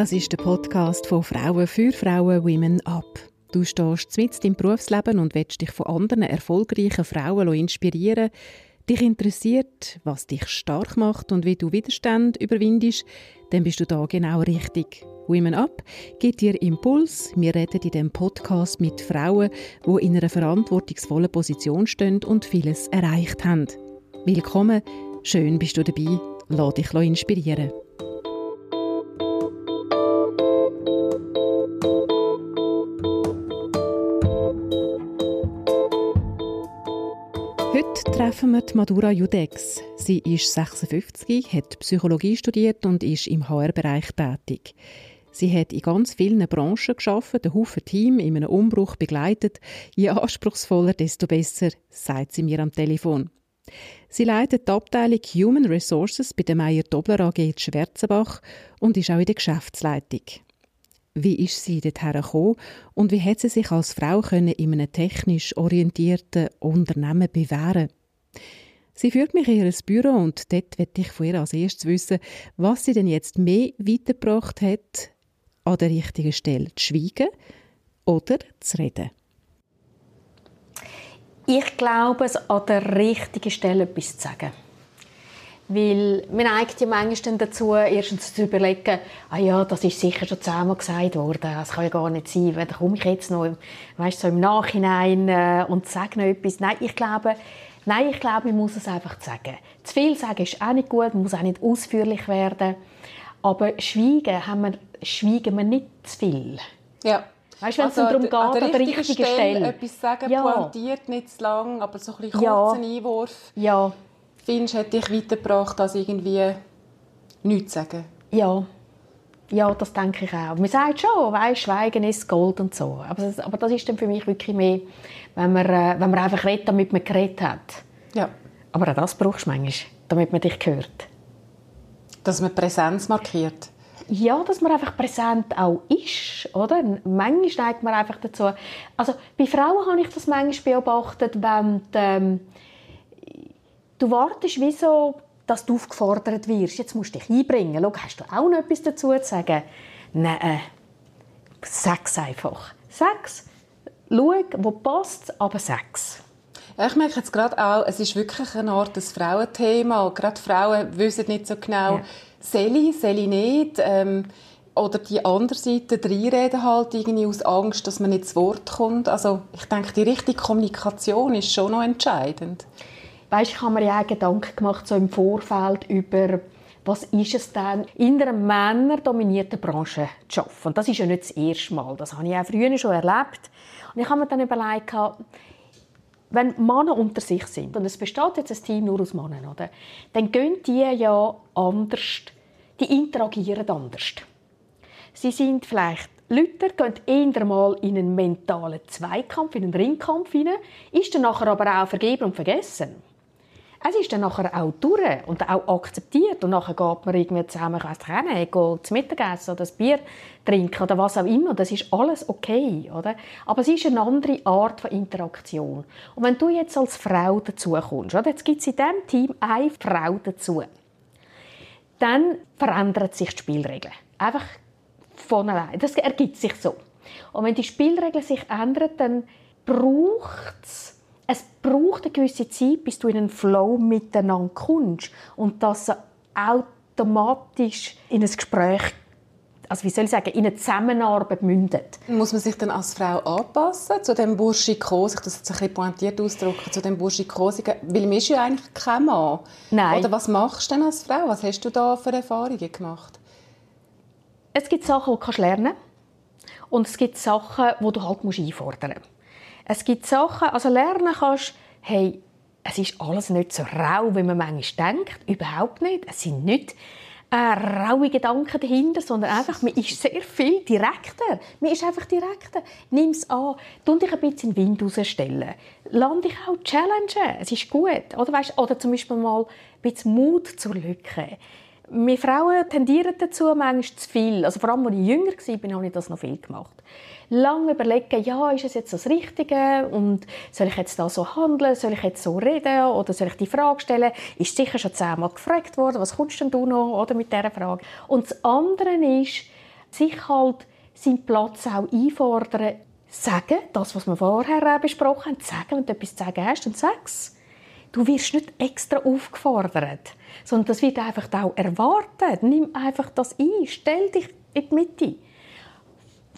Das ist der Podcast von Frauen für Frauen Women Up. Du stehst mitten im Berufsleben und willst dich von anderen erfolgreichen Frauen inspirieren. Dich interessiert, was dich stark macht und wie du Widerstand überwindest, dann bist du da genau richtig. Women Up gibt dir Impuls. Wir reden in diesem Podcast mit Frauen, die in einer verantwortungsvollen Position stehen und vieles erreicht haben. Willkommen, schön bist du dabei. Lass dich inspirieren. Treffen wir Madura Judex. Sie ist 56, hat Psychologie studiert und ist im HR-Bereich tätig. Sie hat in ganz vielen Branchen geschafft, ein Haufen Team in einem Umbruch begleitet. Je anspruchsvoller, desto besser, sagt sie mir am Telefon. Sie leitet die Abteilung Human Resources bei der Meyer Dobler AG in Schwerzenbach und ist auch in der Geschäftsleitung. Wie ist sie dorthin gekommen und wie hat sie sich als Frau in einem technisch orientierten Unternehmen bewähren Sie führt mich in ihr Büro und dort möchte ich von ihr als erstes wissen, was sie denn jetzt mehr weitergebracht hat, an der richtigen Stelle zu schweigen oder zu reden. Ich glaube, es an der richtigen Stelle etwas zu sagen. Weil man neigt ja manchmal dazu, erstens zu überlegen, ah ja, das ist sicher schon zehnmal gesagt worden, das kann ja gar nicht sein, da komme ich jetzt noch, weißt, so im Nachhinein äh, und sage noch etwas. Nein, ich glaube, nein, ich glaube, man muss es einfach sagen. Zu viel sagen ist auch nicht gut, man muss auch nicht ausführlich werden. Aber schweigen, haben wir, schweigen wir nicht zu viel. Ja. Weißt du, wenn also, es darum geht, an der, an der richtigen Stelle, Stelle etwas sagen, ja. pointiert, nicht zu lang, aber so ein bisschen kurzen ja. Einwurf. Ja findest, hat dich weitergebracht, als irgendwie nichts zu sagen? Ja. Ja, das denke ich auch. Man sagt schon, weißt, Schweigen ist Gold und so. Aber das, aber das ist dann für mich wirklich mehr, wenn man, äh, wenn man einfach redet, damit man geredet hat. Ja. Aber auch das brauchst du manchmal, damit man dich hört. Dass man Präsenz markiert? Ja, dass man einfach präsent auch ist, oder? Manchmal neigt man einfach dazu. Also bei Frauen habe ich das manchmal beobachtet, wenn die, ähm, du wartest wie so, dass du aufgefordert wirst. Jetzt musst du dich einbringen. Schau, hast du auch noch etwas dazu zu sagen? Nein, äh, sag's einfach. Sag's. Schau, wo passt, aber. Ja, ich merke jetzt gerade auch, es ist wirklich eine Art des Frauenthema. Gerade Frauen wissen nicht so genau, ja. ich nicht. Ähm, oder die andere Seite, reinreden halt irgendwie aus Angst, dass man nicht zu Wort kommt. Also ich denke, die richtige Kommunikation ist schon noch entscheidend weißt, ich habe mir ja auch Gedanken gemacht, so im Vorfeld über was ist es denn, in einer männerdominierten Branche zu arbeiten. Und das ist ja nicht das erste Mal. Das habe ich auch früher schon erlebt. Und ich habe mir dann überlegt, wenn Männer unter sich sind, und es besteht jetzt ein Team nur aus Männern, oder, dann gehen die ja anders, die interagieren anders. Sie sind vielleicht Leute gehen eher mal in einen mentalen Zweikampf, in einen Ringkampf hinein, ist dann nachher aber auch vergeben und vergessen. Es ist dann nachher auch durch und auch akzeptiert und nachher geht man irgendwie zusammen, ich weiss nicht, zu Mittagessen oder ein Bier trinken oder was auch immer. Das ist alles okay, oder? Aber es ist eine andere Art von Interaktion. Und wenn du jetzt als Frau dazu kommst, oder? jetzt gibt es in diesem Team eine Frau dazu, dann verändern sich die Spielregeln. Einfach von allein. Das ergibt sich so. Und wenn die Spielregeln sich ändern, dann braucht es es braucht eine gewisse Zeit, bis du in einen Flow miteinander kommst und dass automatisch in ein Gespräch also wie soll ich sagen, in eine Zusammenarbeit mündet. Muss man sich dann als Frau anpassen zu dem Burschikos, ich das jetzt ein bisschen pointiert ausdrücken, zu dem Burschikosigen, weil man ist ja eigentlich kein Mann. Nein. Oder was machst du denn als Frau? Was hast du da für Erfahrungen gemacht? Es gibt Sachen, die du lernen kannst und es gibt Sachen, die du halt einfordern musst. Es gibt Sachen, also lernen kannst, hey, es ist alles nicht so rau, wie man manchmal denkt. Überhaupt nicht. Es sind nicht äh, raue Gedanken dahinter, sondern einfach, man ist sehr viel direkter. Man ist einfach direkter. Nimm es an. Tu dich ein bisschen in den Wind rausstellen. Lass dich auch challengen. Es ist gut. Oder, weißt, oder zum Beispiel mal ein bisschen Mut zur Lücke. Wir Frauen tendieren dazu manchmal zu viel. Also vor allem, als ich jünger war, habe ich das noch viel gemacht. Lange überlegen, ja, ist es jetzt das Richtige und soll ich jetzt da so handeln, soll ich jetzt so reden oder soll ich die Frage stellen? Ist sicher schon zehnmal gefragt worden, was kommst denn du noch oder mit dieser Frage? Und das andere ist, sich halt seinen Platz auch einfordern, sagen, das, was wir vorher besprochen haben, sagen, wenn du etwas zu sagen hast, dann sag's. Du wirst nicht extra aufgefordert, sondern das wird einfach auch erwartet. Nimm einfach das ein, stell dich in die Mitte.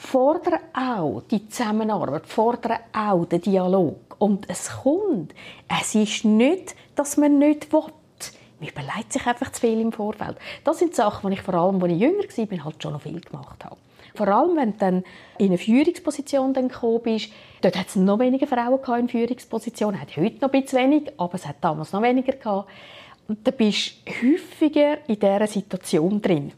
Fordere auch die Zusammenarbeit, fordere auch den Dialog. Und es kommt. Es ist nicht, dass man nicht will. Man überlegt sich einfach zu viel im Vorfeld. Das sind Sachen, die ich vor allem, als ich jünger war, halt schon noch viel gemacht habe. Vor allem, wenn du dann in eine Führungsposition gekommen bist, dort hat es noch weniger Frauen in Führungspositionen, hat heute noch ein bisschen wenig, aber es hat damals noch weniger gehabt. Und dann bist du häufiger in dieser Situation drin.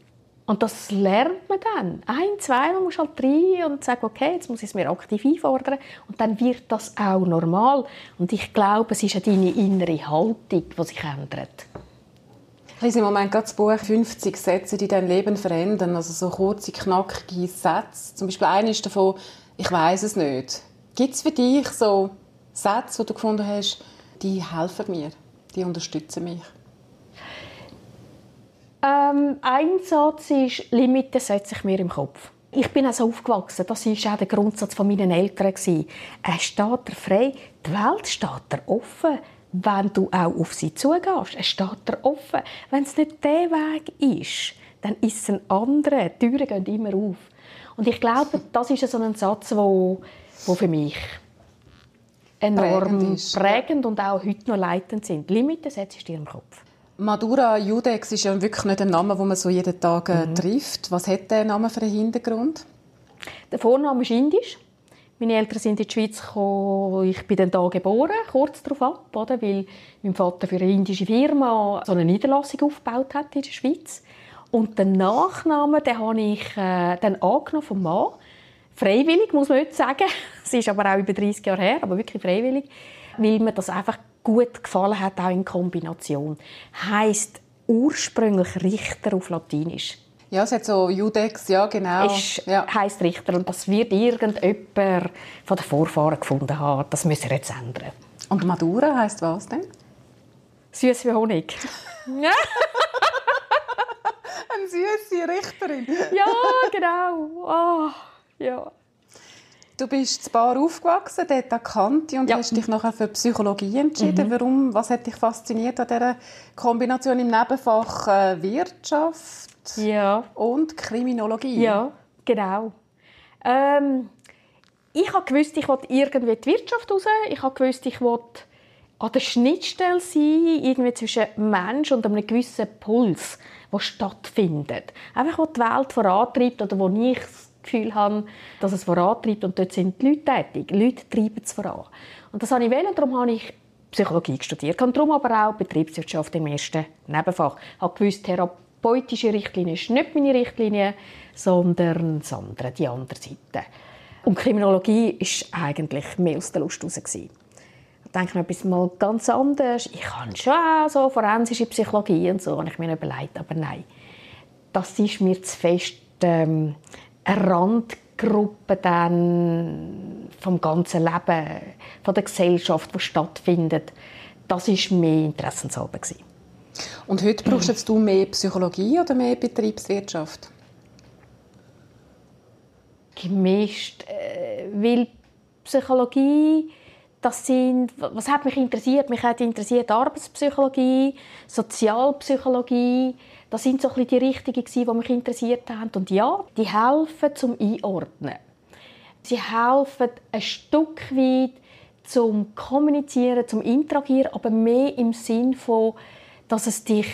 Und das lernt man dann. Ein, zwei, man muss halt rein und sagen, okay, jetzt muss ich es mir aktiv einfordern. Und dann wird das auch normal. Und ich glaube, es ist ja deine innere Haltung, die sich ändert. Ich lese im Moment gerade das Buch «50 Sätze, die dein Leben verändern». Also so kurze, knackige Sätze. Zum Beispiel einer ist davon «Ich weiß es nicht». Gibt es für dich so Sätze, die du gefunden hast, die helfen mir, die unterstützen mich? Ähm, ein Satz ist «Limiten setze ich mir im Kopf». Ich bin also aufgewachsen, das war auch der Grundsatz meiner Eltern. Er steht dir frei, die Welt steht dir offen wenn du auch auf sie zugehst. Es steht dir offen. Wenn es nicht der Weg ist, dann ist es ein anderer. Die Türen gehen immer auf. Und ich glaube, das ist so ein Satz, der wo, wo für mich enorm prägend, prägend, und auch heute noch leitend sind. Limiten setzt du dir im Kopf. Madura Judex ist ja wirklich nicht ein Name, den man so jeden Tag äh, mhm. trifft. Was hat der Name für einen Hintergrund? Der Vorname ist indisch. Meine Eltern sind in die Schweiz gekommen. Ich bin dann da geboren, kurz darauf ab, oder? weil mein Vater für eine indische Firma so eine Niederlassung aufgebaut hat in der Schweiz. Und den Nachnamen, den habe ich äh, dann angenommen vom Mann. Freiwillig, muss man heute sagen. Es ist aber auch über 30 Jahre her, aber wirklich freiwillig. Weil mir das einfach gut gefallen hat, auch in Kombination. Heißt ursprünglich Richter auf Latinisch. Ja, es hat so Judex, ja genau. Ist, ja. heisst Richter und das wird irgendjemand von den Vorfahren gefunden haben. Das müssen wir jetzt ändern. Und Madura heisst was denn? Süß wie Honig. Eine süße Richterin. ja, genau. Oh, ja. Du bist zu Bar aufgewachsen, dort an Kante und ja. hast dich nachher für Psychologie entschieden. Mhm. Warum? Was hat dich fasziniert an dieser Kombination im Nebenfach äh, Wirtschaft ja. und Kriminologie? Ja, genau. Ähm, ich habe gewusst, ich wollte irgendwie die Wirtschaft raus. Ich habe gewusst, ich wollte an der Schnittstelle sein, irgendwie zwischen Mensch und einem gewissen Puls, der stattfindet. Einfach, wo die Welt vorantreibt oder wo ich Gefühl habe, dass es vorantreibt und dort sind die Leute tätig. Leute treiben es voran. Und das habe ich wählen, darum habe ich Psychologie studiert und darum aber auch Betriebswirtschaft im ersten Nebenfach. Ich habe gewusst, therapeutische Richtlinie ist nicht meine Richtlinie, sondern das andere, die andere Seite. Und Kriminologie ist eigentlich mehr aus der Lust heraus. Da denke ich mir etwas mal ganz anders. Ich kann schon auch so forensische Psychologie und so, habe ich mir überlegt, aber nein. Das ist mir zu fest ähm, eine Randgruppe dann vom ganzen Leben, von der Gesellschaft, die stattfindet. Das war mehr interessenshalber. Und heute brauchst du mehr Psychologie oder mehr Betriebswirtschaft? Gemischt. Äh, weil Psychologie, das sind, was hat mich interessiert? Mich hat interessiert Arbeitspsychologie, Sozialpsychologie, das sind so ein die Richtigen, die mich interessiert haben. Und ja, die helfen zum Einordnen. Sie helfen ein Stück weit zum Kommunizieren, zum Interagieren, aber mehr im Sinn von, dass es dich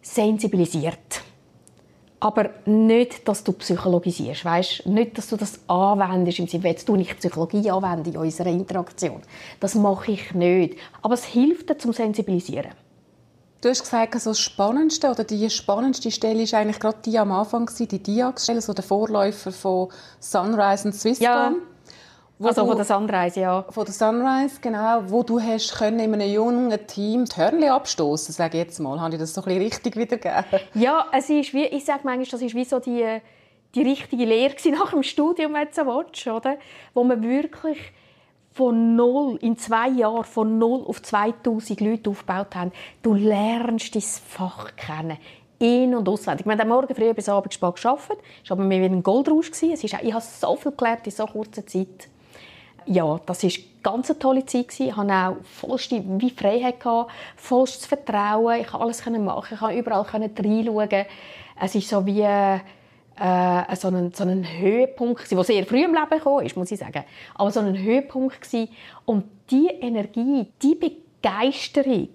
sensibilisiert. Aber nicht, dass du psychologisierst, weißt? Nicht, dass du das anwendest im Sinne, jetzt du nicht Psychologie anwenden in unserer Interaktion. Das mache ich nicht. Aber es hilft dir zum Sensibilisieren. Du hast gesagt, also das Spannendste oder die spannendste Stelle ist eigentlich gerade die am Anfang, die Diag-Stelle, so der Vorläufer von Sunrise und Swisscom. Ja. Also du, von der Sunrise, ja. Von der Sunrise, genau. Wo du hast können in einem jungen Team die Hörnchen abstoßen, sage ich jetzt mal. Habe ich das so ein bisschen richtig wiedergegeben? Ja, es ist wie, ich sage manchmal, das ist wie so die, die richtige Lehre nach dem Studium, wenn du willst, oder? Wo man wirklich von null, in zwei Jahren von null auf 2000 Leute aufgebaut haben. Du lernst dein Fach kennen. in- und auswendig. Wir haben morgen früh bis abends spät gearbeitet. Es war aber mir wie ein Goldrausch. Es ist ich habe so viel gelernt in so kurzer Zeit. Ja, das eine ganz tolle Zeit. Ich hatte auch vollste wie Freiheit, vollstes Vertrauen. Ich konnte alles machen, ich konnte überall reinschauen. Es ist so wie äh, so, ein, so ein Höhepunkt, der sehr früh im Leben kam, muss ich sagen. Aber so ein Höhepunkt. Und diese Energie, die Begeisterung,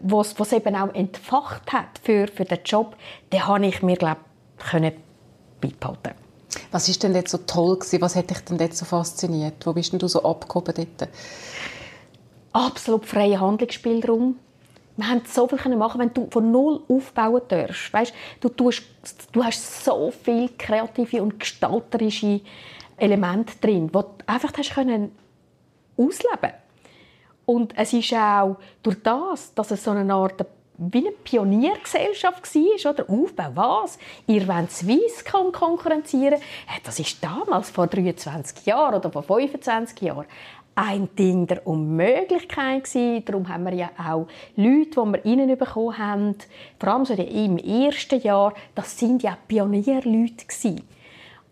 was was eben auch entfacht hat für, für den Job, den habe ich mir glaube können beibehalten. Was ist denn dort so toll gewesen? Was hat dich denn dort so fasziniert? Wo bist denn du so abgehoben dort? Absolut freier Handlungsspielraum. Wir haben so viel machen, wenn du von null aufbauen darfst. Weißt, du, tust, du hast so viele kreative und gestalterische Elemente drin, die du einfach hast können ausleben Und es ist auch durch das, dass es so eine Art wie eine Pioniergesellschaft war, oder? Aufbau was? Ihr wollt Swisscom konkurrenzieren? Das ist damals, vor 23 Jahren oder vor 25 Jahren, ein Ding der Unmöglichkeit gewesen. Darum haben wir ja auch Leute, die wir reinbekommen haben, vor allem so im ersten Jahr, das sind ja Pionierleute gewesen.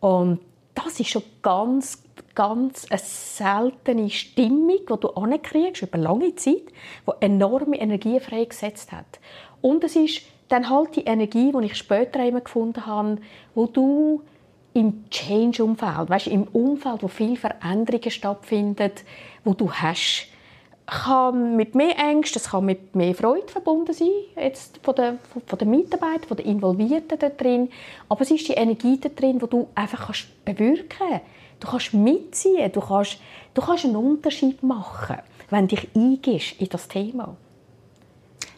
Und das ist schon ganz, ganz eine seltene Stimmung, die du ankriegst über lange Zeit, die enorme Energie freigesetzt hat. Und es ist dann halt die Energie, die ich später immer gefunden habe, wo du im Change-Umfeld, weißt, im Umfeld, wo viel Veränderungen stattfinden, wo du hast, kann mit mehr Ängsten, es kann mit mehr Freude verbunden sein, jetzt von den, von den Mitarbeitern, von den Involvierten da drin. Aber es ist die Energie da drin, die du einfach kannst bewirken kannst. Du kannst mitziehen, du kannst, du kannst einen Unterschied machen, wenn du dich eingehst in das Thema.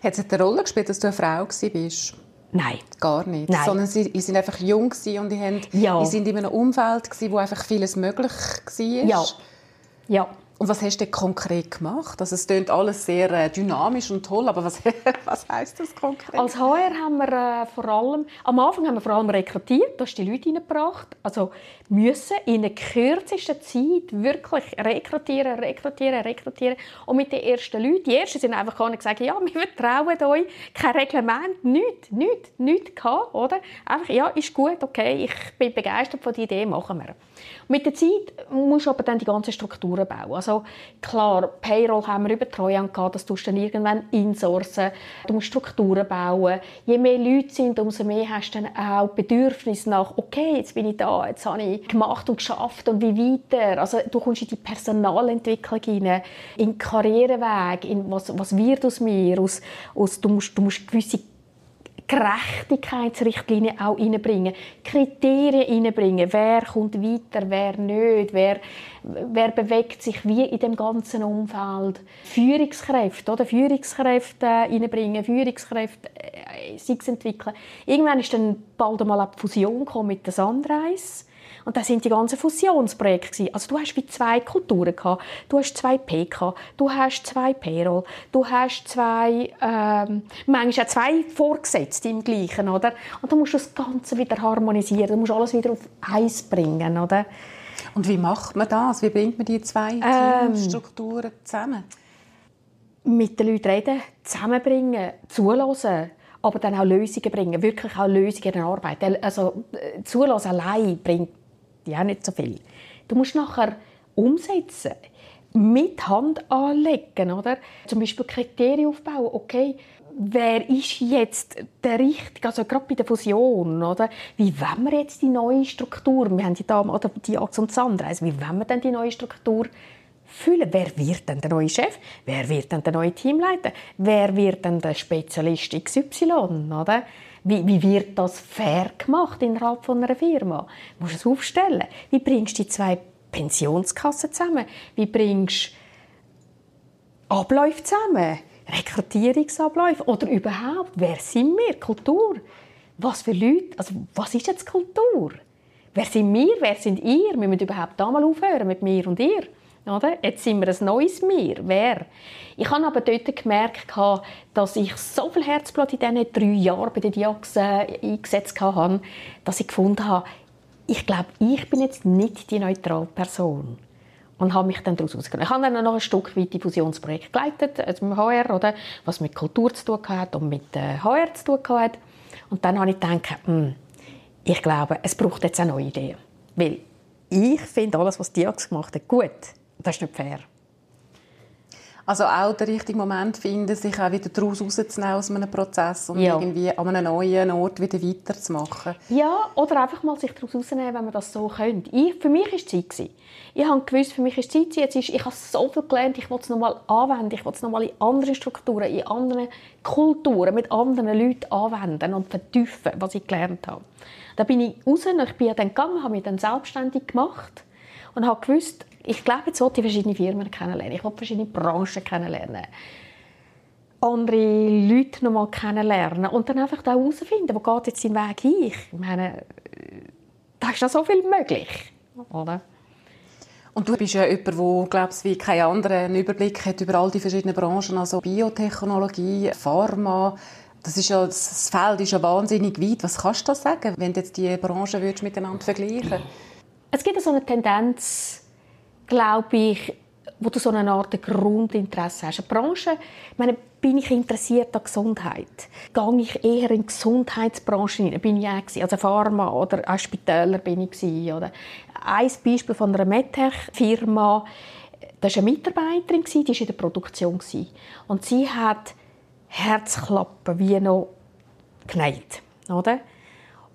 Hat es eine Rolle gespielt, dass du eine Frau warst? Nein. Gar nicht. Nein. Sondern sie, sie sind einfach jung und die haben, ja. sind in einem Umfeld, wo einfach vieles möglich war. Ja. ja. Und was hast du konkret gemacht? Also es klingt alles sehr äh, dynamisch und toll, aber was, was heißt das konkret? Als HR haben wir äh, vor allem, am Anfang haben wir vor allem rekrutiert, da hast die Leute reingebracht, also müssen in der kürzesten Zeit wirklich rekrutieren, rekrutieren, rekrutieren und mit den ersten Leuten, die ersten sind einfach gar nicht gesagt, ja, wir vertrauen euch, kein Reglement, nichts, nichts, nichts gehabt, oder? Einfach, ja, ist gut, okay, ich bin begeistert von der Idee, machen wir. Mit der Zeit musst du aber dann die ganzen Strukturen bauen. Also klar, Payroll haben wir über Treuhand gehabt, das tust du dann irgendwann insourcen. Du musst Strukturen bauen. Je mehr Leute sind, umso mehr hast du dann auch Bedürfnis nach, okay, jetzt bin ich da, jetzt habe ich gemacht und geschafft und wie weiter. Also du kommst in die Personalentwicklung hinein, in den Karriereweg, in was, was wird aus mir, aus, aus, du, musst, du musst gewisse Gerechtigkeitsrichtlinien auch reinbringen, Kriterien reinbringen, wer kommt weiter, wer nicht, wer, wer bewegt sich wie in dem ganzen Umfeld. Führungskräfte, oder? Führungskräfte reinbringen, Führungskräfte äh, sich entwickeln. Irgendwann ist dann bald einmal eine Fusion mit der Sunrise und das sind die ganzen Fusionsprojekte. Also du hast wie zwei Kulturen gehabt. Du hast zwei PK, du hast zwei Payroll, du hast zwei, ähm, manchmal auch zwei Vorgesetzte im Gleichen, oder? Und dann musst du das Ganze wieder harmonisieren. Du musst alles wieder auf Eis bringen, oder? Und wie macht man das? Wie bringt man die zwei ähm, Teamstrukturen zusammen? Mit den Leuten reden, zusammenbringen, zulassen aber dann auch Lösungen bringen, wirklich auch Lösungen in Arbeit. Also äh, zulassen allein bringt ja nicht so viel. Du musst nachher umsetzen, mit Hand anlegen, oder? Zum Beispiel Kriterien aufbauen. Okay, wer ist jetzt der richtige, also gerade bei der Fusion, oder? Wie wollen wir jetzt die neue Struktur, wir haben die Dame, oder die Axt und Sandreise, wie wollen wir denn die neue Struktur füllen? Wer wird denn der neue Chef? Wer wird denn der neue Teamleiter? Wer wird denn der Spezialist XY, oder? Wie, wie wird das fair gemacht innerhalb von einer Firma? Du musst es aufstellen. Wie bringst du die zwei Pensionskassen zusammen? Wie bringst du Abläufe zusammen? Rekrutierungsabläufe? Oder überhaupt, wer sind wir? Kultur? Was für Leute? Also, was ist jetzt Kultur? Wer sind wir? Wer sind ihr? Wir müssen überhaupt da mal aufhören mit mir und ihr. Oder? Jetzt sind wir ein neues Mir. Wer? Ich habe aber dort gemerkt, dass ich so viel Herzblut in diesen drei Jahren bei den Diax eingesetzt habe, dass ich gefunden habe, ich glaube, ich bin jetzt nicht die neutrale Person. und habe mich dann daraus rausgenommen. Ich habe dann noch ein Stück weit Diffusionsprojekt geleitet, also mit HR, oder, was mit Kultur zu tun hat und mit äh, HR zu tun hat. Und dann habe ich gedacht, hm, ich glaube, es braucht jetzt eine neue Idee. Weil ich finde alles, was Diax gemacht hat, gut. Das ist nicht fair. Also auch der richtige Moment finden, sich auch wieder daraus rauszunehmen aus einem Prozess und Ja. irgendwie an einem neuen Ort wieder weiterzumachen. Ja, oder einfach mal sich daraus rausnehmen, wenn man das so könnte. Ich, für mich war es Zeit. gewesen. Ich habe gewusst, für mich ist Zeit. Jetzt ist, ich habe so viel gelernt, ich will es nochmal anwenden. Ich will es nochmal in anderen Strukturen, in anderen Kulturen, mit anderen Leuten anwenden und vertiefen, was ich gelernt habe. Da bin ich raus und ich bin dann gegangen, habe mich dann selbstständig gemacht und habe gewusst, ich glaube, jetzt will ich verschiedene Firmen kennenlernen. Ich will verschiedene Branchen kennenlernen andere Leute noch mal kennenlernen und dann einfach herausfinden, wo geht jetzt sein Weg hin. Ich meine, da ist noch so viel möglich, oder? Und du bist ja jemand, der, glaubst wie kein anderer einen Überblick hat über all die verschiedenen Branchen, also Biotechnologie, Pharma. Das, ist ja, das Feld ist ja wahnsinnig weit. Was kannst du da sagen, wenn du jetzt die Branchen würdest miteinander vergleichen Es gibt so eine Tendenz, glaube ich, wo du so eine Art Grundinteresse hast. Eine Branche, ich meine, bin ich interessiert an Gesundheit? Gehe ich eher in die Gesundheitsbranche hinein? Bin ich auch. Also Pharma oder auch Spitäler bin ich oder ein Beispiel von einer MedTech-Firma. Da war eine Mitarbeiterin, die war in der Produktion. Und sie hat Herzklappen wie noch oder?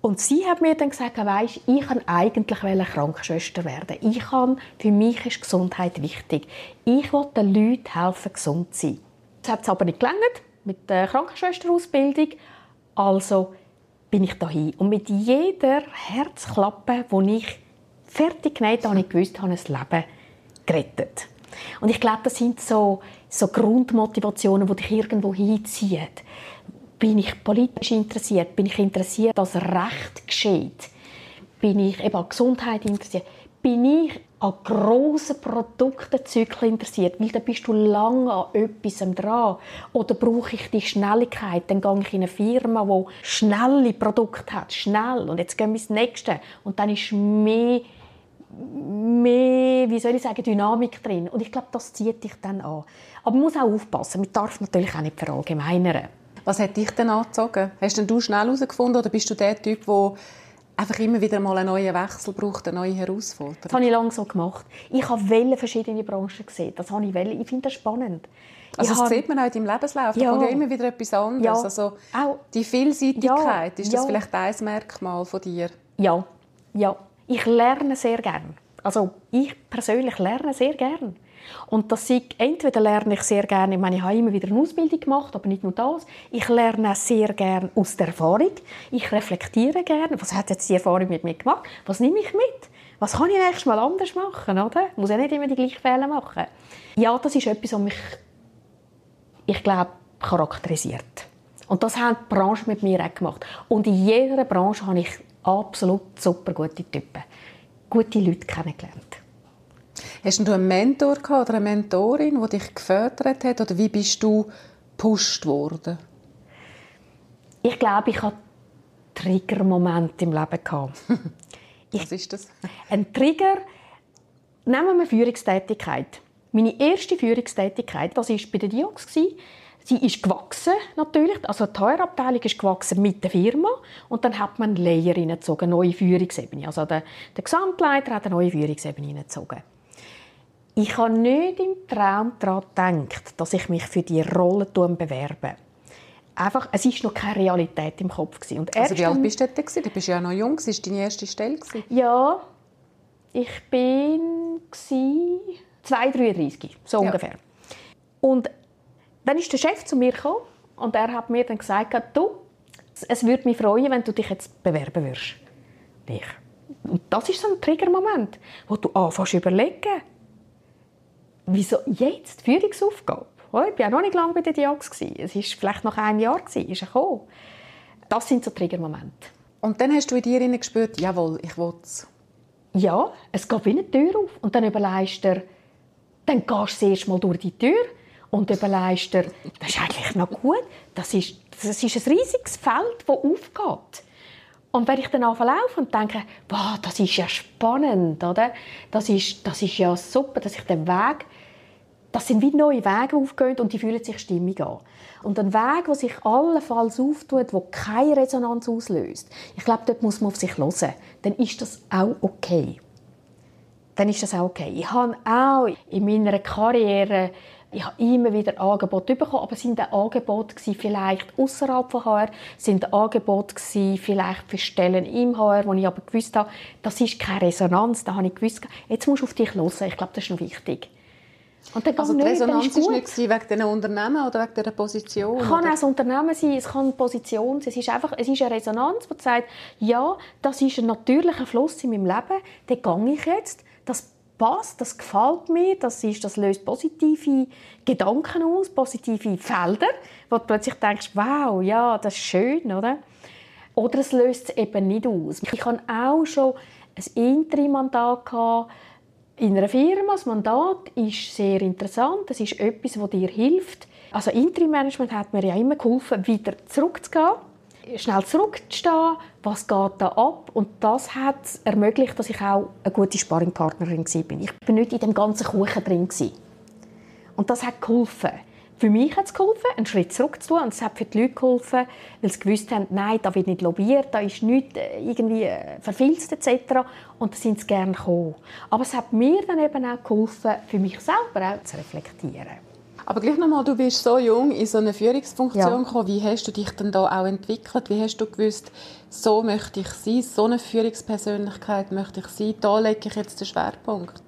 Und sie hat mir dann gesagt, weisst, ich kann eigentlich Krankenschwester werden. Ich kann, für mich ist Gesundheit wichtig. Ich will den Leuten helfen, gesund zu sein. Das hat es aber nicht gelangt mit der Krankenschwesterausbildung. Also bin ich dahin. Und mit jeder Herzklappe, die ich fertig genäht habe, habe ich gewusst, habe ich ein Leben gerettet. Und ich glaube, das sind so, so Grundmotivationen, die dich irgendwo hinziehen. Bin ich politisch interessiert? Bin ich interessiert, dass Recht geschieht? Bin ich eben an Gesundheit interessiert? Bin ich an grossen Produktenzyklen interessiert? Weil dann bist du lange an etwas dran. Oder brauche ich die Schnelligkeit? Dann gehe ich in eine Firma, die schnelle Produkte hat. Schnell. Und jetzt gehen wir ins Nächste. Und dann ist mehr mehr, wie soll ich sagen, Dynamik drin. Und ich glaube, das zieht dich dann an. Aber man muss auch aufpassen. Man darf natürlich auch nicht verallgemeinern. Was hat dich denn angezogen? Hast denn du schnell herausgefunden oder bist du der Typ, der einfach immer wieder mal einen neuen Wechsel braucht, eine neue Herausforderung? Das habe ich lange so gemacht. Ich habe viele verschiedene Branchen gesehen. Das habe ich wollen. Ich finde das spannend. Also ich das habe- sieht man auch in deinem Lebenslauf. Da Ja. kommt ja immer wieder etwas anderes. Ja. Also Auch- die Vielseitigkeit, Ja. ist das vielleicht ein Merkmal von dir? Ja, ja. Ich lerne sehr gern. Also ich persönlich lerne sehr gern. Und das sei, entweder lerne ich sehr gerne, ich meine, ich habe immer wieder eine Ausbildung gemacht, aber nicht nur das. Ich lerne sehr gern aus der Erfahrung. Ich reflektiere gerne. Was hat jetzt die Erfahrung mit mir gemacht? Was nehme ich mit? Was kann ich nächstes Mal anders machen, oder? Ich muss ja nicht immer die gleichen Fehler machen. Ja, das ist etwas, was mich, ich glaube, charakterisiert. Und das haben die Branchen mit mir auch gemacht. Und in jeder Branche habe ich absolut super gute Typen, gute Leute kennengelernt. Hast du einen Mentor gehabt oder eine Mentorin, die dich gefördert hat? Oder wie bist du gepusht worden? Ich glaube, ich hatte Triggermomente im Leben gehabt. Was ist das? Ein Trigger, nehmen wir Führungstätigkeit. Meine erste Führungstätigkeit, das war bei der Diox. Sie ist gewachsen, natürlich. Also die HR-Abteilung ist gewachsen mit der Firma. Und dann hat man Layer hineingezogen, eine neue Führungsebene. Also der, der Gesamtleiter hat eine neue Führungsebene hineingezogen. Ich habe nicht im Traum daran gedacht, dass ich mich für die Rolle bewerbe. Einfach, es war noch keine Realität im Kopf. gewesen. Und Also wie alt bist du gewesen? Du bist ja noch jung. Das war deine erste Stelle. gewesen. Ja, ich bin gsi 2,33, so Ja. ungefähr. Und dann ist der Chef zu mir gekommen und er hat mir dann gesagt, du, es würde mich freuen, wenn du dich jetzt bewerben würdest. Ich. Und das ist so ein Triggermoment, wo du anfängst zu überlegen, wieso jetzt Führungsaufgabe? Oh, Ich war ja noch nicht lange bei der gewesen. Es war vielleicht nach einem Jahr, ist er gekommen. Das sind so Triggermomente. Und dann hast du in dir gespürt, jawohl, ich will es. Ja, es geht wie eine Tür auf. Und dann überlegst du dir, dann gehst du zuerst mal durch die Tür und überlegst dir, das ist eigentlich noch gut. Das ist, das ist ein riesiges Feld, das aufgeht. Und wenn ich dann laufe und denke, wow, das ist ja spannend, oder? Das ist, das ist ja super, dass ich den Weg, das sind wie neue Wege aufgehen und die fühlen sich stimmig an. Und ein Weg, der sich allenfalls auftut, der keine Resonanz auslöst, ich glaube, dort muss man auf sich hören. Dann ist das auch okay. Dann ist das auch okay. Ich habe auch in meiner Karriere ich habe immer wieder Angebote bekommen, aber sind das Angebote vielleicht außerhalb von HR, sind Angebote vielleicht für Stellen im HR, wo ich aber gewusst habe, das ist keine Resonanz, da habe ich gewusst, jetzt musst du auf dich hören, ich glaube, das ist noch wichtig. Und dann also die nicht, Resonanz war nicht wegen diesen Unternehmen oder wegen dieser Position? Es kann auch ein Unternehmen sein, es kann eine Position sein. Es ist einfach es ist eine Resonanz, die sagt, ja, das ist ein natürlicher Fluss in meinem Leben, den gehe ich jetzt, das passt, das gefällt mir, das, ist, das löst positive Gedanken aus, positive Felder, wo du plötzlich denkst, wow, ja, das ist schön, oder? Oder es löst es eben nicht aus. Ich hatte auch schon ein Interim-Mandat in einer Firma. Das Mandat ist sehr interessant. Es ist etwas, das dir hilft. Also Interim-Management hat mir ja immer geholfen, wieder zurückzugehen schnell zurückzustehen, was geht da ab und das hat ermöglicht, dass ich auch eine gute Sparringpartnerin war. Ich bin nicht in dem ganzen Kuchen drin und das hat geholfen. Für mich hat es geholfen, einen Schritt zurück zu tun. Und es hat für die Leute geholfen, weil sie gewusst haben, nein, da wird nicht lobbyiert, da ist nichts äh, irgendwie äh, verfilzt etc. Und da sind sie gerne gekommen. Aber es hat mir dann eben auch geholfen, für mich selber auch zu reflektieren. Aber gleich nochmal, du bist so jung in so eine Führungsfunktion ja. gekommen. Wie hast du dich denn da auch entwickelt? Wie hast du gewusst, so möchte ich sein, so eine Führungspersönlichkeit möchte ich sein, da lege ich jetzt den Schwerpunkt?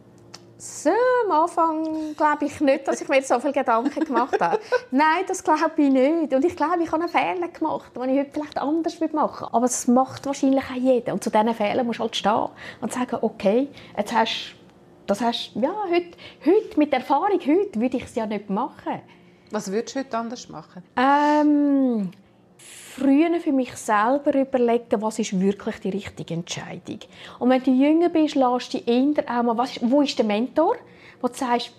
So, am Anfang glaube ich nicht, dass ich mir so viele Gedanken gemacht habe. Nein, das glaube ich nicht. Und ich glaube, ich habe einen Fehler gemacht, den ich heute vielleicht anders machen würde. Aber es macht wahrscheinlich auch jeder. Und zu diesen Fehlern musst du halt stehen und sagen, okay, jetzt hast das hast, ja, heute, heute, mit Erfahrung heute, würde ich es ja nicht machen. Was würdest du heute anders machen? Ähm, früher für mich selber überlegen, was ist wirklich die richtige Entscheidung. Und wenn du jünger bist, lässt du eher auch mal, was ist, wo ist der Mentor, wo du sagst,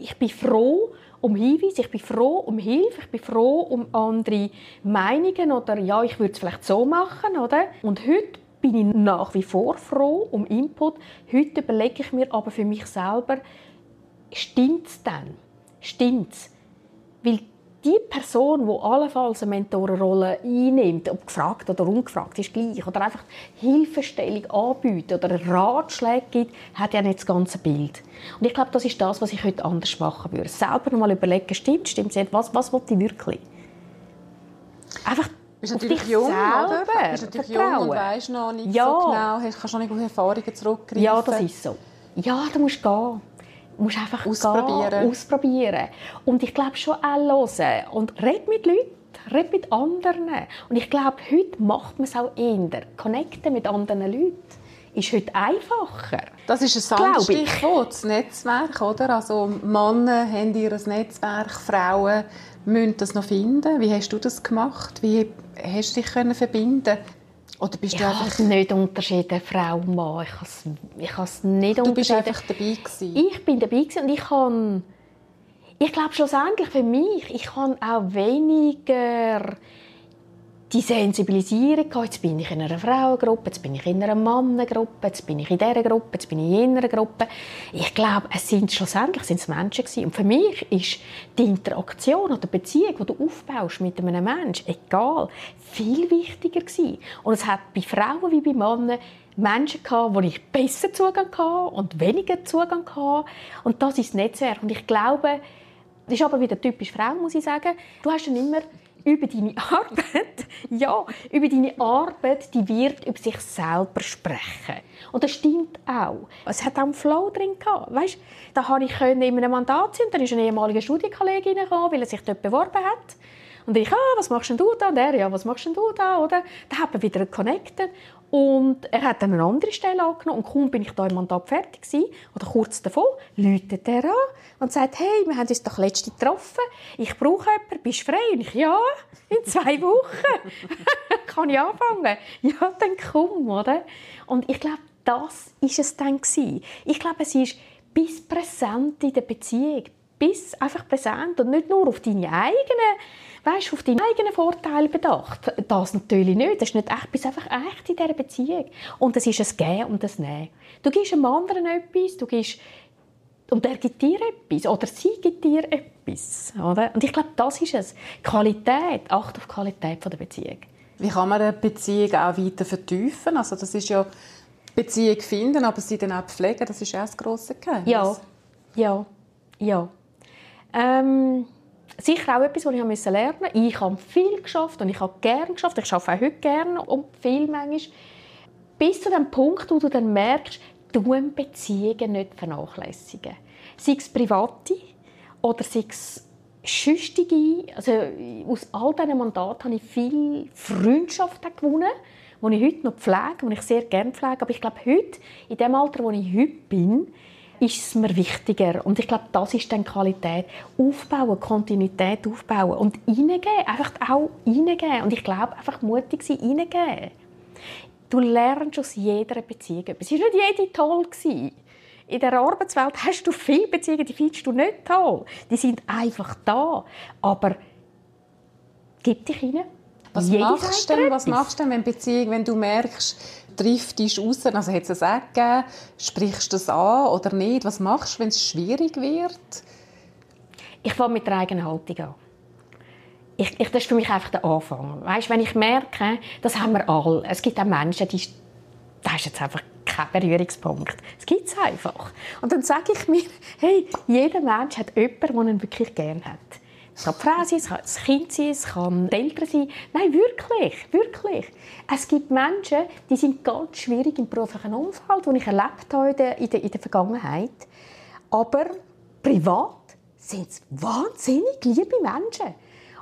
ich bin froh um Hinweise, ich bin froh um Hilfe, ich bin froh um andere Meinungen oder ja, ich würde es vielleicht so machen, oder? Und heute bin ich nach wie vor froh um Input. Heute überlege ich mir aber für mich selber, stimmt es denn? Stimmt es? Weil die Person, die allenfalls eine Mentorenrolle einnimmt, ob gefragt oder ungefragt, ist gleich, oder einfach Hilfestellung anbietet oder Ratschläge gibt, hat ja nicht das ganze Bild. Und ich glaube, das ist das, was ich heute anders machen würde. Selber noch mal überlegen, stimmt, stimmt es was, was will ich wirklich? Einfach bist natürlich jung, oder? Bist natürlich Vertrauen. jung und weißt noch nicht ja. so genau, kannst noch nicht auf Erfahrungen zurückgreifen. Ja, das ist so. Ja, du musst gehen. Du musst einfach ausprobieren. Gehen, ausprobieren. Und ich glaube schon auch hören. Und red mit Leuten. Red mit anderen. Und ich glaube, heute macht man es auch eher. Connecten mit anderen Leuten ist heute einfacher. Das ist ein sanftes Stichwort, das Netzwerk, oder? Also Männer haben ihr Netzwerk, Frauen müssen das noch finden. Wie hast du das gemacht? Wie hast du dich können verbinden oder bist ich du einfach... nicht unterschieden, Frau und Mann. Ich habe es nicht du unterschieden. Du bist einfach dabei gewesen. Ich bin dabei gewesen und ich habe... Ich glaube schlussendlich für mich, ich habe auch weniger die Sensibilisierung gehabt. Jetzt bin ich in einer Frauengruppe, jetzt bin ich in einer Mannengruppe, jetzt bin ich in dieser Gruppe, jetzt bin ich in einer Gruppe. Ich glaube, es sind schlussendlich sind es Menschen gewesen. Und für mich ist die Interaktion oder die Beziehung, die du aufbaust mit einem Menschen, egal, viel wichtiger gewesen. Und es hat bei Frauen wie bei Männern Menschen gehabt, wo ich besser Zugang hatte und weniger Zugang hatte. Und das ist das Netzwerk. Und ich glaube, das ist aber wieder typisch Frau, muss ich sagen. Du hast dann immer über deine Arbeit, ja, über deine Arbeit, die wird über sich selber sprechen. Und das stimmt auch. Es hat auch einen Flow drin gehabt. Weißt, da habe ich in einem Mandat sein, dann ist eine ehemalige Studienkollegin gekommen, weil er sich dort beworben hat. Und ich, ah, was machst denn du da? Und er, ja, was machst denn du da? Oder? Dann hat man wieder connected. Und er hat dann eine andere Stelle angenommen. Und kaum bin ich da im Mandat fertig gewesen, oder kurz davor, läutet er an und sagt, hey, wir haben uns doch letzte getroffen. Ich brauche jemanden, bist du frei? Und ich, ja, in zwei Wochen. Kann ich anfangen? Ja, dann komm, oder? Und ich glaube, das ist es dann gewesen. Ich glaube, es ist bis präsent in der Beziehung. Bis einfach präsent und nicht nur auf deine eigenen weißt, auf deinen eigenen Vorteil bedacht. Das natürlich nicht. Das ist nicht echt, bist einfach echt in dieser Beziehung. Und es ist ein Gehen und ein Nehmen. Du gibst einem anderen etwas, du gibst und er gibt dir etwas oder sie gibt dir etwas. Oder? Und ich glaube, das ist es. Qualität, acht auf die Qualität der Beziehung. Wie kann man eine Beziehung auch weiter vertiefen? Also das ist ja Beziehung finden, aber sie dann auch pflegen, das ist auch das grosse Geheimnis. Ja, ja, ja. Ähm, sicher auch etwas, was ich lernen musste. Ich habe viel geschafft und ich habe gerne geschafft. Ich arbeite auch heute gerne und viel manchmal. Bis zu dem Punkt, wo du dann merkst, du Beziehungen nicht vernachlässigen. Sei es private oder sei es schüchtige. Also aus all diesen Mandaten habe ich viel Freundschaft gewonnen, die ich heute noch pflege, die ich sehr gerne pflege. Aber ich glaube, heute, in dem Alter, wo ich heute bin, ist es mir wichtiger. Und ich glaube, das ist dann Qualität. Aufbauen, Kontinuität aufbauen und reingeben. Einfach auch reingeben. Und ich glaube, einfach mutig sein, reingeben. Du lernst aus jeder Beziehung etwas. Es war nicht jede toll. In der Arbeitswelt hast du viele Beziehungen, die findest du nicht toll. Die sind einfach da. Aber gib dich rein. Was machst, denn, was machst du denn, wenn Beziehung, wenn du merkst, trifft dich raus, also hat es ein Eck gegeben, sprichst du das an oder nicht? Was machst du, wenn es schwierig wird? Ich fange mit der eigenen Haltung an. Ich, ich, das ist für mich einfach der Anfang. Weißt, wenn ich merke, das haben wir alle. Es gibt auch Menschen, die da ist jetzt einfach kein Berührungspunkt. Es gibt es einfach. Und dann sage ich mir, hey, jeder Mensch hat jemanden, den er wirklich gerne hat. Es kann die Frau sein, es kann das Kind sein, es kann die Eltern sein. Nein, wirklich, wirklich. Es gibt Menschen, die sind ganz schwierig im beruflichen Umfeld, die ich erlebt habe in der, in der, in der Vergangenheit. Aber privat sind es wahnsinnig liebe Menschen.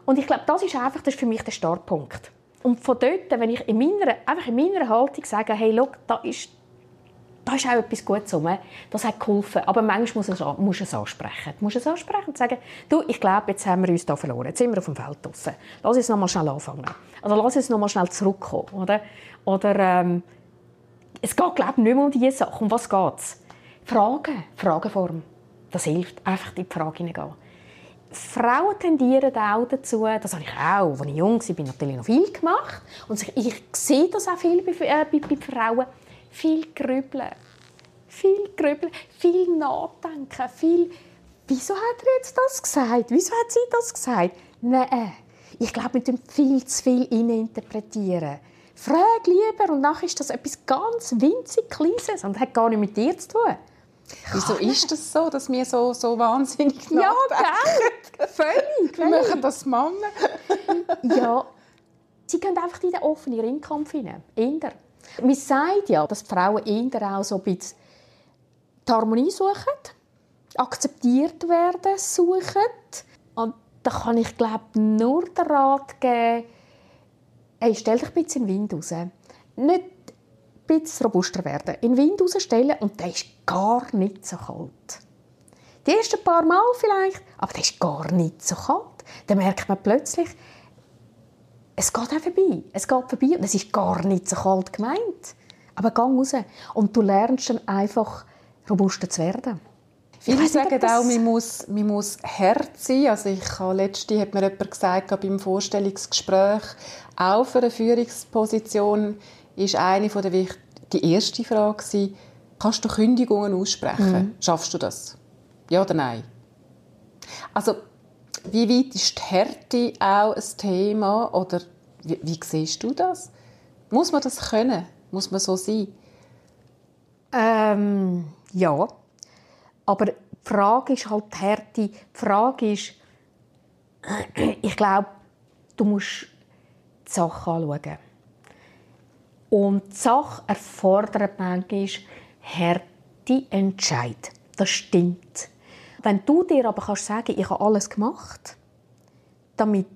Und ich glaube, das ist einfach das ist für mich der Startpunkt. Und von dort, wenn ich in meiner, einfach in meiner Haltung sage, hey, look, da ist, da ist auch etwas Gutes rum, das hat geholfen. Aber manchmal musst du es ansprechen. Du musst es ansprechen und sagen, du, ich glaube, jetzt haben wir uns hier verloren. Jetzt sind wir auf dem Feld draussen. Lass uns noch mal schnell anfangen. Oder lass uns noch mal schnell zurückkommen. Oder, oder ähm, es geht, glaube ich, nicht mehr um diese Sachen. Um was geht es? Fragen, Fragenform. Das hilft, einfach in die Frage hineingehen. Frauen tendieren auch dazu, das habe ich auch, als ich jung war, natürlich noch viel gemacht. Und ich sehe das auch viel bei, äh, bei, bei Frauen. Viel grübeln. Viel grübeln, viel nachdenken, viel «Wieso hat er jetzt das gesagt? Wieso hat sie das gesagt?» Nein, ich glaube, mit dem viel zu viel interpretieren. Frag lieber und nachher ist das etwas ganz winzig Kleines und hat gar nichts mit dir zu tun. Wieso ist das so, dass wir so, so wahnsinnig Ja, gell? Völlig. Wir machen das Männer. ja. Sie gehen einfach in den offenen Ringkampf hinein. Inder. Man sagt ja, dass die Frauen eher auch so ein bisschen die Harmonie suchen, akzeptiert werden suchen. Und da kann ich glaube nur den Rat geben, hey, stell dich ein bisschen in den Wind raus. Nicht bisschen robuster werden. In den Wind rausstellen und der ist gar nicht so kalt. Die ersten paar Mal vielleicht, aber der ist gar nicht so kalt. Dann merkt man plötzlich, es geht auch vorbei. Es geht vorbei und es ist gar nicht so kalt gemeint. Aber geh raus und du lernst dann einfach robuster zu werden. Viele sagen auch, man muss, man muss hart sein. Also ich habe, letzte hat mir jemand gesagt, beim Vorstellungsgespräch, auch für eine Führungsposition ist eine von der die erste Frage war, kannst du Kündigungen aussprechen? Mhm. Schaffst du das? Ja oder nein? Also, wie weit ist die Härte auch ein Thema? Oder wie, wie siehst du das? Muss man das können? Muss man so sein? Ähm, ja. Aber die Frage ist halt die Härte. Die Frage ist, ich glaube, du musst die Sache anschauen. Und die Sache erfordert manchmal harte Entscheid. Das stimmt. Wenn du dir aber kannst sagen, ich habe alles gemacht, damit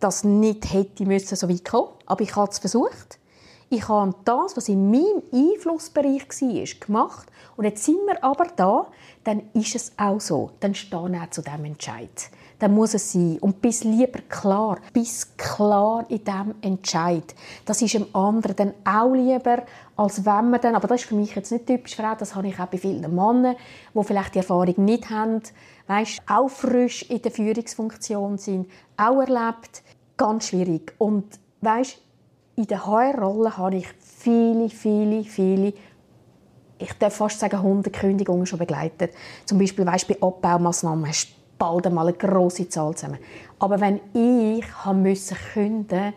das nicht hätte müssen so weit kommen, aber ich habe es versucht. Ich habe das, was in meinem Einflussbereich war, gemacht. Und jetzt sind wir aber da, dann ist es auch so. Dann stehe ich zu diesem Entscheid. Dann muss es sein. Und bis lieber klar, bis klar in diesem Entscheid. Das ist dem anderen dann auch lieber, als wenn man dann, aber das ist für mich jetzt nicht typisch Frau, das habe ich auch bei vielen Männern, die vielleicht die Erfahrung nicht haben, weißt, auch frisch in der Führungsfunktion sind, auch erlebt, ganz schwierig. Und weißt, in der HR-Rolle habe ich viele, viele, viele ich darf fast sagen, 100 Kündigungen schon begleitet. Zum Beispiel weißt, bei Abbaumaßnahmen hast bald einmal eine grosse Zahl zusammen. Aber wenn ich kündigen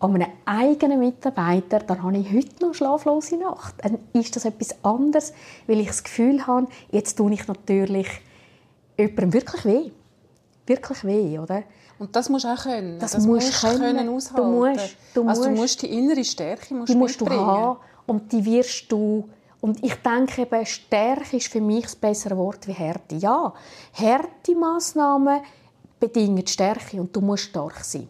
an einem eigenen Mitarbeiter, dann habe ich heute noch schlaflose Nacht. Dann ist das etwas anderes, weil ich das Gefühl habe, jetzt tue ich natürlich jemandem wirklich weh. Wirklich weh, oder? Und das musst du auch können. Das, das musst du können. können aushalten. Du musst, du also du musst, musst die innere Stärke musst die musst du haben und die wirst du und ich denke eben, Stärke ist für mich das bessere Wort wie Härte. Ja, Härte-Massnahmen bedingen Stärke und du musst stark sein.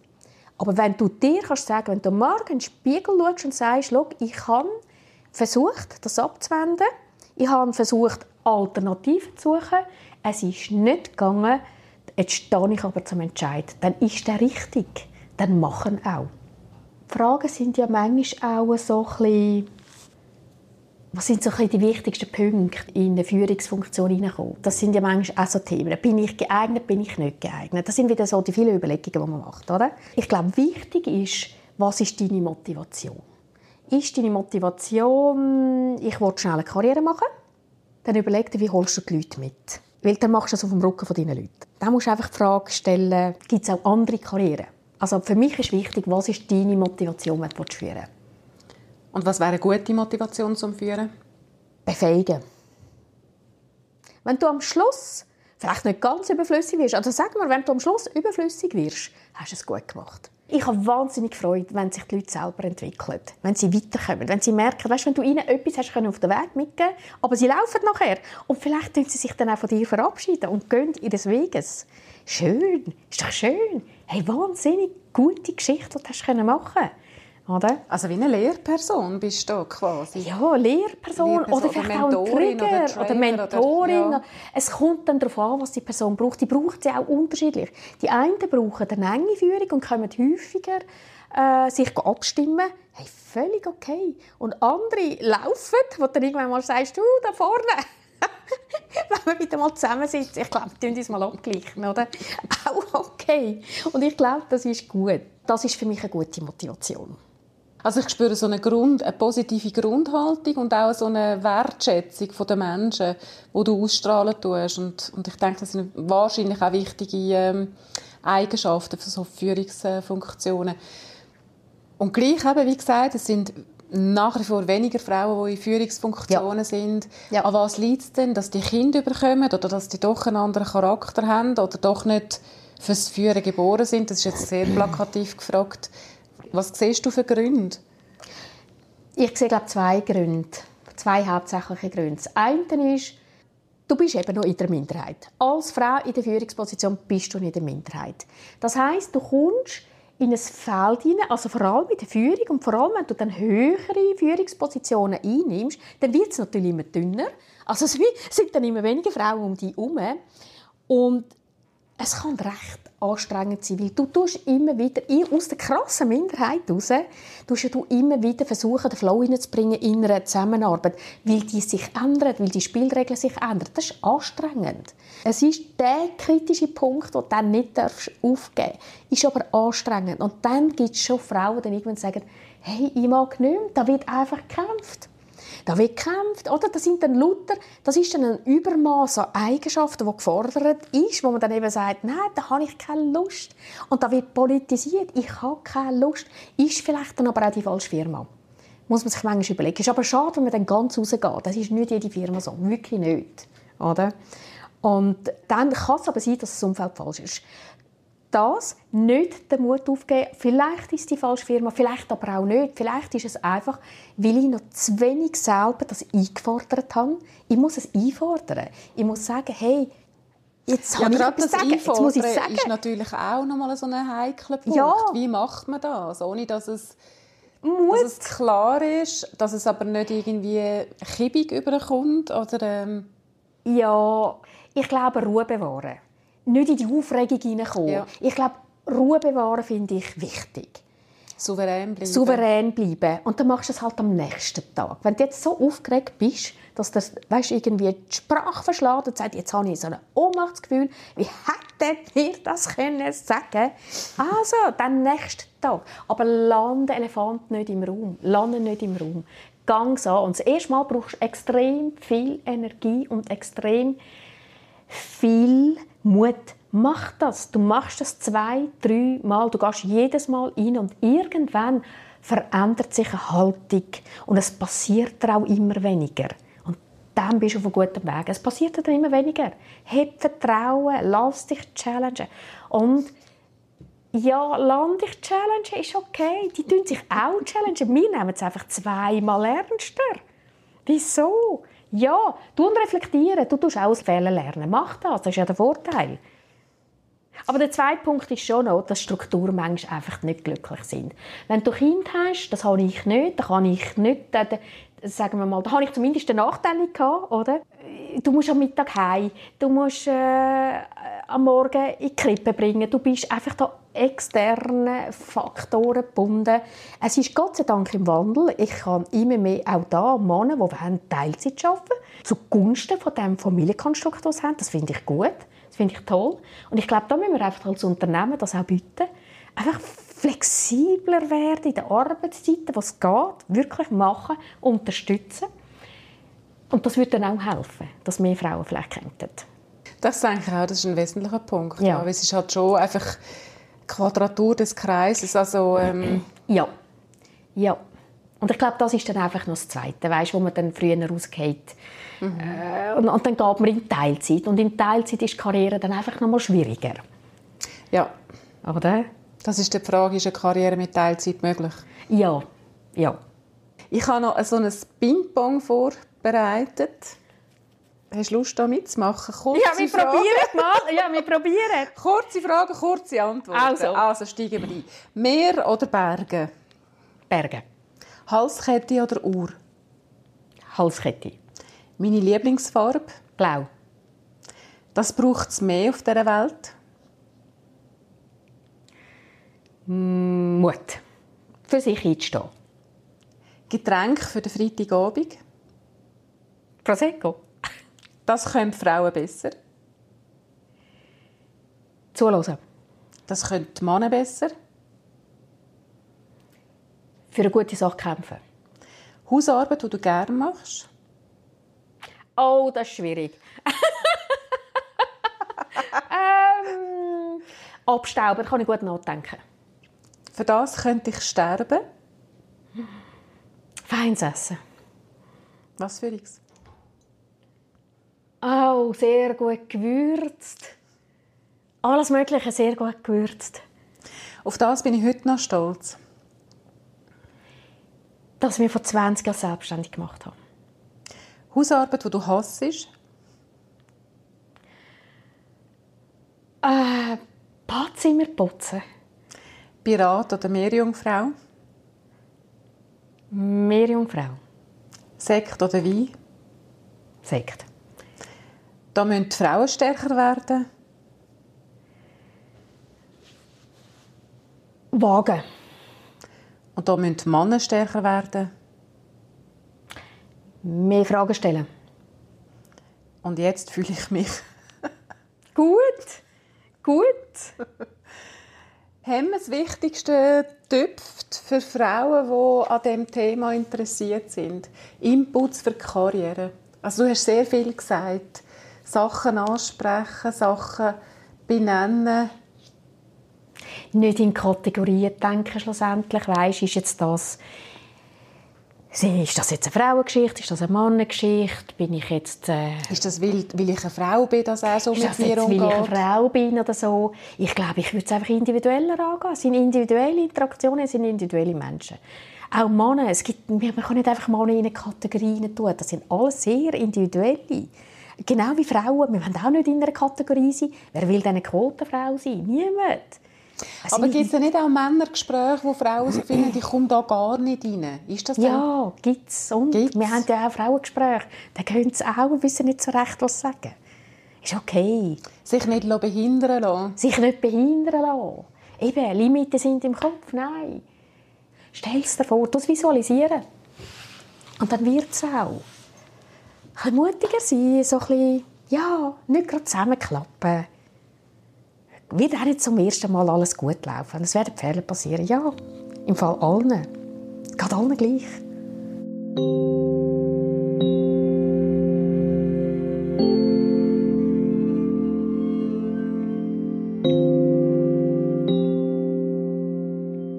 Aber wenn du dir kannst sagen, wenn du morgen in den Spiegel schaust und sagst, ich habe versucht, das abzuwenden, ich habe versucht, Alternativen zu suchen, es ist nicht gegangen, jetzt stehe ich aber zum Entscheid, dann ist der richtig, dann machen auch. Die Fragen sind ja manchmal auch so ein bisschen was sind so die wichtigsten Punkte in eine Führungsfunktion hineinkommen? Das sind ja manchmal auch so Themen. Bin ich geeignet, bin ich nicht geeignet? Das sind wieder so die vielen Überlegungen, die man macht. Oder? Ich glaube, wichtig ist, was ist deine Motivation? Ist deine Motivation, ich will schnell eine Karriere machen? Dann überleg dir, wie holst du die Leute mit? Weil dann machst du das auf dem Rücken deiner Leute. Dann musst du einfach die Frage stellen, gibt es auch andere Karrieren? Also für mich ist wichtig, was ist deine Motivation, die du führen willst. Und was wäre eine gute Motivation zum Führen? Befähigen. Wenn du am Schluss vielleicht nicht ganz überflüssig wirst, also sag mal, wenn du am Schluss überflüssig wirst, hast du es gut gemacht. Ich habe wahnsinnig Freude, wenn sich die Leute selber entwickeln, wenn sie weiterkommen, wenn sie merken, weißt, wenn du ihnen etwas hast können auf den Weg mitgeben, aber sie laufen nachher und vielleicht tun sie sich dann auch von dir verabschieden und gehen ihres Weges. Schön, ist doch schön. Hey, wahnsinnig gute Geschichte, die du hast machen können. Oder? Also wie eine Lehrperson bist du quasi. Ja, Lehrperson, Lehrperson oder vielleicht oder auch ein Trigger oder, oder Mentorin. Oder, ja. Es kommt dann darauf an, was die Person braucht. Die braucht sie auch unterschiedlich. Die einen brauchen eine enge Führung und kommen häufiger äh, sich abstimmen. Hey, völlig okay. Und andere laufen, wo du dann irgendwann mal sagst, du, da vorne. Wenn wir wieder mal zusammensitzen, ich glaube, wir uns mal abgleichen, oder? Auch okay. Und ich glaube, das ist gut. Das ist für mich eine gute Motivation. Also ich spüre so eine, Grund, eine positive Grundhaltung und auch so eine Wertschätzung der Menschen, die du ausstrahlen tust. Und, und ich denke, das sind wahrscheinlich auch wichtige ähm, Eigenschaften für so Führungsfunktionen. Und gleich eben, wie gesagt, es sind nach wie vor weniger Frauen, die in Führungsfunktionen ja. sind. Ja. An was liegt es denn, dass die Kinder überkommen oder dass die doch einen anderen Charakter haben oder doch nicht fürs Führen geboren sind? Das ist jetzt sehr plakativ gefragt. Was siehst du für Gründe? Ich sehe glaube zwei Gründe, zwei hauptsächliche Gründe. Das eine ist, du bist eben noch in der Minderheit. Als Frau in der Führungsposition bist du nicht in der Minderheit. Das heißt, du kommst in ein Feld hinein, also vor allem in der Führung und vor allem, wenn du dann höhere Führungspositionen einnimmst, dann wird es natürlich immer dünner. Also es sind dann immer weniger Frauen um dich herum. Und es kann recht anstrengend sein, weil du tust immer wieder aus der krassen Minderheit heraus, tust du immer wieder versuchen, den Flow hineinzubringen in einer Zusammenarbeit, weil die sich ändern, weil die Spielregeln sich ändern. Das ist anstrengend. Es ist der kritische Punkt, den du dann nicht aufgeben darfst. Ist aber anstrengend. Und dann gibt es schon Frauen, die irgendwann sagen, hey, ich mag nicht mehr, da wird einfach gekämpft da wird gekämpft, oder? Das sind dann lauter, das ist dann ein Übermaß an Eigenschaften, die gefordert ist, wo man dann eben sagt, nein, da habe ich keine Lust. Und da wird politisiert, ich habe keine Lust. Ist vielleicht dann aber auch die falsche Firma. Muss man sich manchmal überlegen. Ist aber schade, wenn man dann ganz rausgeht. Das ist nicht jede Firma so. Wirklich nicht. Oder? Und dann kann es aber sein, dass das Umfeld falsch ist das nicht den Mut aufgeben. Vielleicht ist die falsche Firma, vielleicht aber auch nicht. Vielleicht ist es einfach, weil ich noch zu wenig selber das eingefordert habe. Ich muss es einfordern. Ich muss sagen, hey, Jetzt ja, gerade das sagen. Jetzt muss ich sagen. ist natürlich auch nochmal so ein heikler Punkt. Ja. Wie macht man das, ohne dass es Mut. Dass es klar ist, dass es aber nicht irgendwie kippig überkommt? Oder, ähm... Ja, ich glaube, Ruhe bewahren. Nicht in die Aufregung hineinkommen. Ja. Ich glaube, Ruhe bewahren finde ich wichtig. Souverän bleiben. Souverän bleiben. Und dann machst du es halt am nächsten Tag. Wenn du jetzt so aufgeregt bist, dass das weißt, irgendwie die Sprache verschlägt und sagt, jetzt habe ich so ein Ohnmachtsgefühl, wie hätte mir das können sagen Also, dann nächsten Tag. Aber lande Elefant nicht im Raum. Lande nicht im Raum. Gang an. Und das erste Mal brauchst du extrem viel Energie und extrem viel Mut Mach das. Du machst das zwei, drei Mal. Du gehst jedes Mal rein und irgendwann verändert sich eine Haltung und es passiert dir auch immer weniger. Und dann bist du auf einem guten Weg. Es passiert dir immer weniger. Hab Vertrauen, lass dich challengen. Und ja, lass dich challengen ist okay. Die tun sich auch challengen. Wir nehmen es einfach zweimal ernster. Wieso? Ja, du reflektieren, du tust auch aus Fehlern lernen. Mach das, das ist ja der Vorteil. Aber der zweite Punkt ist schon noch, dass Strukturen manchmal einfach nicht glücklich sind. Wenn du Kind hast, das habe ich nicht, da kann ich nicht, da, sagen wir mal, da habe ich zumindest eine Nachteile gehabt, oder? Du musst am Mittag heim, du musst äh, am Morgen in die Krippe bringen, du bist einfach da externen Faktoren gebunden. Es ist Gott sei Dank im Wandel. Ich kann immer mehr auch da Männer, die Teilzeit arbeiten zugunsten von dem Familienkonstrukt, das haben. Das finde ich gut finde ich toll. Und ich glaube, da müssen wir einfach als Unternehmen das auch bieten. Einfach flexibler werden in den Arbeitszeiten, was geht, wirklich machen, unterstützen. Und das würde dann auch helfen, dass mehr Frauen vielleicht kämpfen. Das denke ich auch, das ist ein wesentlicher Punkt. Ja. ja es ist halt schon einfach Quadratur des Kreises. Also, ähm ja. ja. Und ich glaube, das ist dann einfach noch das Zweite, weißt, wo man dann früher rausgeht. Mhm. Äh, und, und, dann geht man in Teilzeit. Und in Teilzeit ist die Karriere dann einfach noch mal schwieriger. Ja. Oder? Das ist die Frage, ist eine Karriere mit Teilzeit möglich? Ja, ja. Ich habe noch so ein Ping-Pong vorbereitet. Hast du Lust, da mitzumachen? Kurze ja, wir Fragen. probieren mal. Ja, wir probieren. kurze Fragen, kurze Antworten. Also. also steigen wir ein. Meer oder Berge? Berge. Halskette oder Uhr? Halskette. Meine Lieblingsfarbe? Blau. Das braucht es mehr auf dieser Welt? Mut. Für sich einzustehen. Getränk für den Freitagabend? Prosecco. Das können Frauen besser? Zuhören. Das können die Männer besser? für eine gute Sache kämpfen. Hausarbeit, die du gerne machst? Oh, das ist schwierig. ähm, abstauben, kann ich gut nachdenken. Für das könnte ich sterben? Feins essen. Was für ich? Oh, sehr gut gewürzt. Alles Mögliche sehr gut gewürzt. Auf das bin ich heute noch stolz dass mich vor 20 Jahren selbstständig gemacht habe. Hausarbeit, die du hasst? Äh, Badzimmer putzen. Pirat oder Meerjungfrau? Meerjungfrau. Sekt oder Wein? Sekt. Da müssen die Frauen stärker werden? Wagen. Und da müssen die Männer stärker werden? Mehr Fragen stellen. Und jetzt fühle ich mich... gut, gut. Haben wir das wichtigste Tipp für Frauen, die an diesem Thema interessiert sind? Inputs für die Karriere. Also du hast sehr viel gesagt. Sachen ansprechen, Sachen benennen, nicht in Kategorien denken schlussendlich. Weißt, ist jetzt das ist das jetzt eine Frauengeschichte? Ist das eine Mannengeschichte? Bin ich jetzt... Äh, ist das, weil, weil ich eine Frau bin, dass auch so ist mit das mir jetzt, umgeht? weil ich eine Frau bin oder so? Ich glaube, ich würde es einfach individueller angehen. Es sind individuelle Interaktionen, es sind individuelle Menschen. Auch Männer. Es gibt, man kann nicht einfach Männer in eine Kategorie tun. Das sind alles sehr individuelle. Genau wie Frauen. Wir wollen auch nicht in einer Kategorie sein. Wer will denn eine Quotenfrau sein? Niemand. Also Aber gibt es nicht auch Männergespräche, wo Frauen so finden, ich komme da gar nicht rein? Ist das Ja, gibt es. Und gibt's? wir haben ja auch Frauengespräche. Da können sie auch wissen nicht so recht, was sagen. Ist okay. Sich nicht behindern lassen? Sich nicht behindern lassen. Eben, Limiten sind im Kopf. Nein. Stell es dir vor, du visualisieren. Und dann wird es auch. Ein mutiger sein, so ein bisschen, ja, nicht gerade zusammenklappen wird auch nicht zum ersten Mal alles gut laufen. Es werden Fehler passieren. Ja, im Fall allen. Geht allen gleich.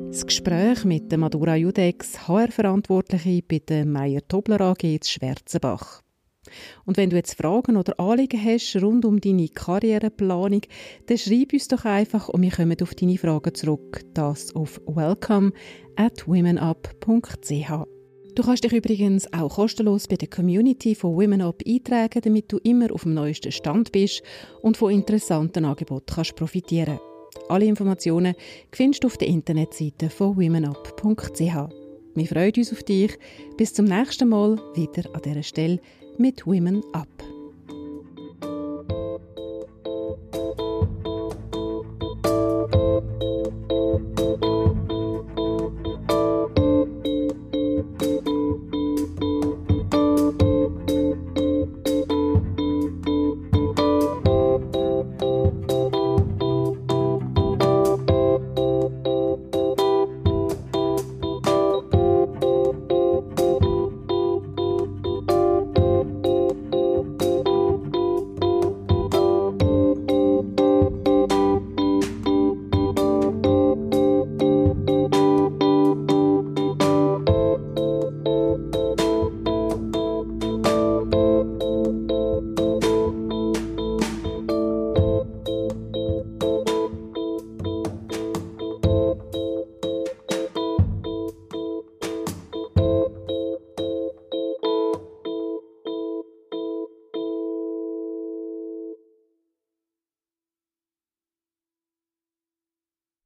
Das Gespräch mit Madura Judex, HR-Verantwortliche bei der Meier-Tobler AG in Schwarzenbach. Und wenn du jetzt Fragen oder Anliegen hast rund um deine Karriereplanung, dann schreib uns doch einfach und wir kommen auf deine Fragen zurück. Das auf welcome at womenup.ch. Du kannst dich übrigens auch kostenlos bei der Community von Women Up eintragen, damit du immer auf dem neuesten Stand bist und von interessanten Angeboten kannst profitieren. Alle Informationen findest du auf der Internetseite von womenup.ch. Wir freuen uns auf dich. Bis zum nächsten Mal wieder an dieser Stelle mit Women Up.